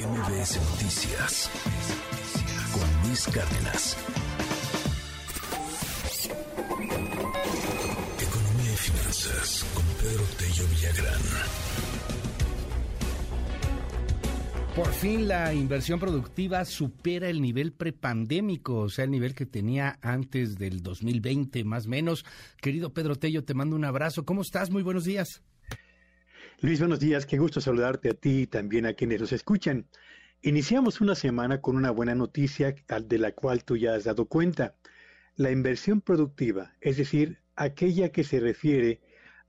MBS Noticias con Luis Cárdenas. Economía y finanzas con Pedro Tello Villagrán. Por fin la inversión productiva supera el nivel prepandémico, o sea, el nivel que tenía antes del 2020, más o menos. Querido Pedro Tello, te mando un abrazo. ¿Cómo estás? Muy buenos días. Luis, buenos días. Qué gusto saludarte a ti y también a quienes nos escuchan. Iniciamos una semana con una buena noticia de la cual tú ya has dado cuenta. La inversión productiva, es decir, aquella que se refiere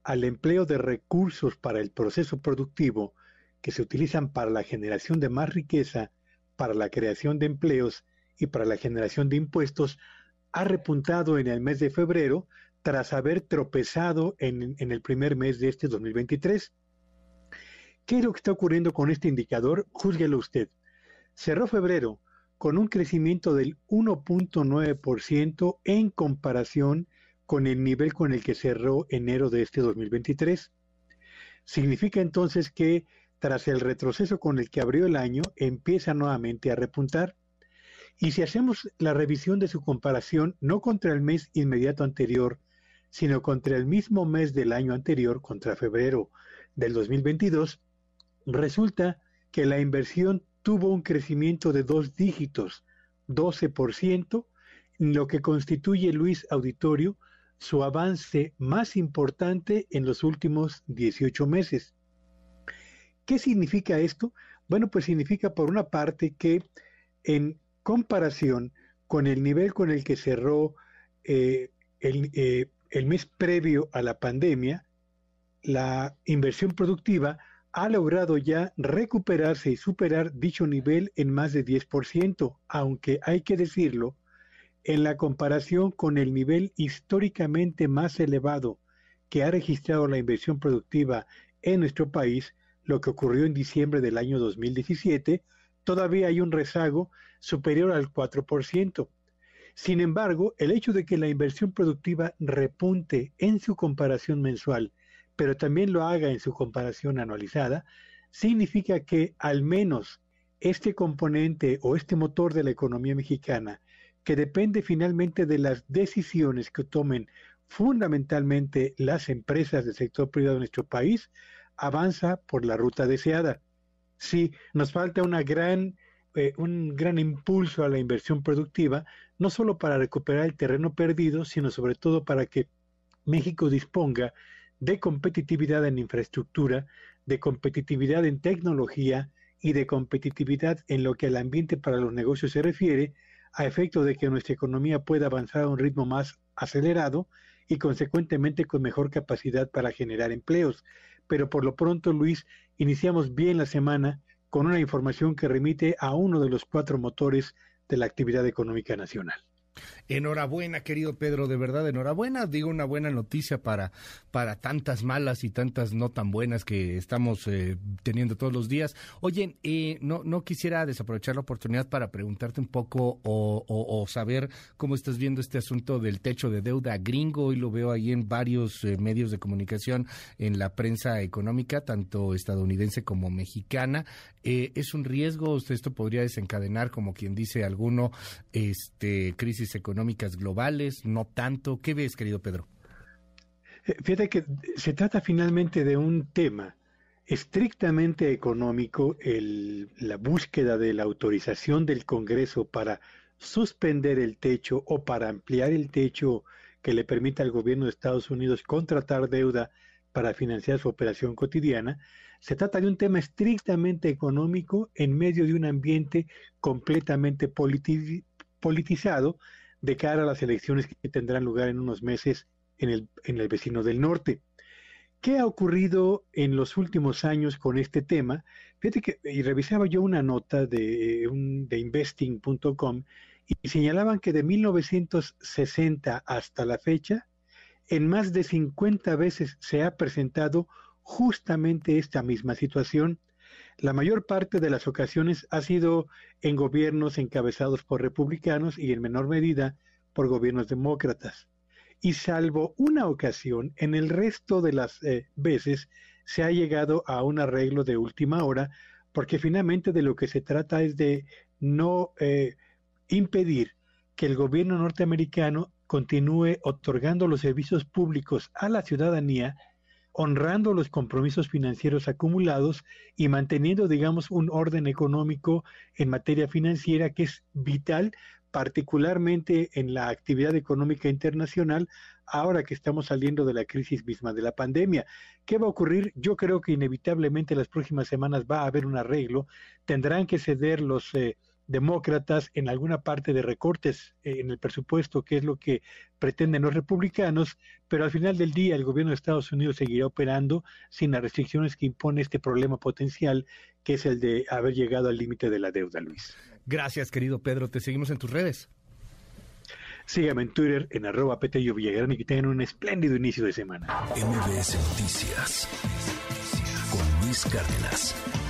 al empleo de recursos para el proceso productivo que se utilizan para la generación de más riqueza, para la creación de empleos y para la generación de impuestos, ha repuntado en el mes de febrero tras haber tropezado en, en el primer mes de este 2023. ¿Qué es lo que está ocurriendo con este indicador? Júzguelo usted. Cerró febrero con un crecimiento del 1.9% en comparación con el nivel con el que cerró enero de este 2023. Significa entonces que tras el retroceso con el que abrió el año, empieza nuevamente a repuntar. Y si hacemos la revisión de su comparación no contra el mes inmediato anterior, sino contra el mismo mes del año anterior, contra febrero del 2022, Resulta que la inversión tuvo un crecimiento de dos dígitos, 12%, lo que constituye, Luis Auditorio, su avance más importante en los últimos 18 meses. ¿Qué significa esto? Bueno, pues significa por una parte que en comparación con el nivel con el que cerró eh, eh, el mes previo a la pandemia, la inversión productiva ha logrado ya recuperarse y superar dicho nivel en más de 10%, aunque hay que decirlo, en la comparación con el nivel históricamente más elevado que ha registrado la inversión productiva en nuestro país, lo que ocurrió en diciembre del año 2017, todavía hay un rezago superior al 4%. Sin embargo, el hecho de que la inversión productiva repunte en su comparación mensual pero también lo haga en su comparación anualizada, significa que al menos este componente o este motor de la economía mexicana, que depende finalmente de las decisiones que tomen fundamentalmente las empresas del sector privado de nuestro país, avanza por la ruta deseada. Sí, nos falta una gran, eh, un gran impulso a la inversión productiva, no solo para recuperar el terreno perdido, sino sobre todo para que México disponga de competitividad en infraestructura, de competitividad en tecnología y de competitividad en lo que al ambiente para los negocios se refiere, a efecto de que nuestra economía pueda avanzar a un ritmo más acelerado y consecuentemente con mejor capacidad para generar empleos. Pero por lo pronto, Luis, iniciamos bien la semana con una información que remite a uno de los cuatro motores de la actividad económica nacional. Enhorabuena, querido Pedro, de verdad, enhorabuena. Digo una buena noticia para, para tantas malas y tantas no tan buenas que estamos eh, teniendo todos los días. Oye, eh, no, no quisiera desaprovechar la oportunidad para preguntarte un poco o, saber cómo estás viendo este asunto del techo de deuda gringo. y lo veo ahí en varios eh, medios de comunicación, en la prensa económica, tanto estadounidense como mexicana. ¿Es un riesgo? ¿Esto podría desencadenar, como quien dice alguno, este crisis económica? económicas globales, no tanto. ¿Qué ves, querido Pedro? Eh, fíjate que se trata finalmente de un tema estrictamente económico, el, la búsqueda de la autorización del Congreso para suspender el techo o para ampliar el techo que le permita al gobierno de Estados Unidos contratar deuda para financiar su operación cotidiana, se trata de un tema estrictamente económico en medio de un ambiente completamente politizado de cara a las elecciones que tendrán lugar en unos meses en el, en el vecino del norte. ¿Qué ha ocurrido en los últimos años con este tema? Fíjate que y revisaba yo una nota de, un, de investing.com y señalaban que de 1960 hasta la fecha, en más de 50 veces se ha presentado justamente esta misma situación la mayor parte de las ocasiones ha sido en gobiernos encabezados por republicanos y en menor medida por gobiernos demócratas. Y salvo una ocasión, en el resto de las eh, veces se ha llegado a un arreglo de última hora porque finalmente de lo que se trata es de no eh, impedir que el gobierno norteamericano continúe otorgando los servicios públicos a la ciudadanía, honrando los compromisos financieros acumulados y manteniendo, digamos, un orden económico en materia financiera que es vital particularmente en la actividad económica internacional, ahora que estamos saliendo de la crisis misma de la pandemia. ¿Qué va a ocurrir? Yo creo que inevitablemente las próximas semanas va a haber un arreglo, tendrán que ceder los... Eh, demócratas en alguna parte de recortes eh, en el presupuesto, que es lo que pretenden los republicanos, pero al final del día el gobierno de Estados Unidos seguirá operando sin las restricciones que impone este problema potencial, que es el de haber llegado al límite de la deuda, Luis. Gracias, querido Pedro. Te seguimos en tus redes. Sígueme en Twitter en arroba Petello Villagrán y que tengan un espléndido inicio de semana. MBS Noticias con Luis Cárdenas.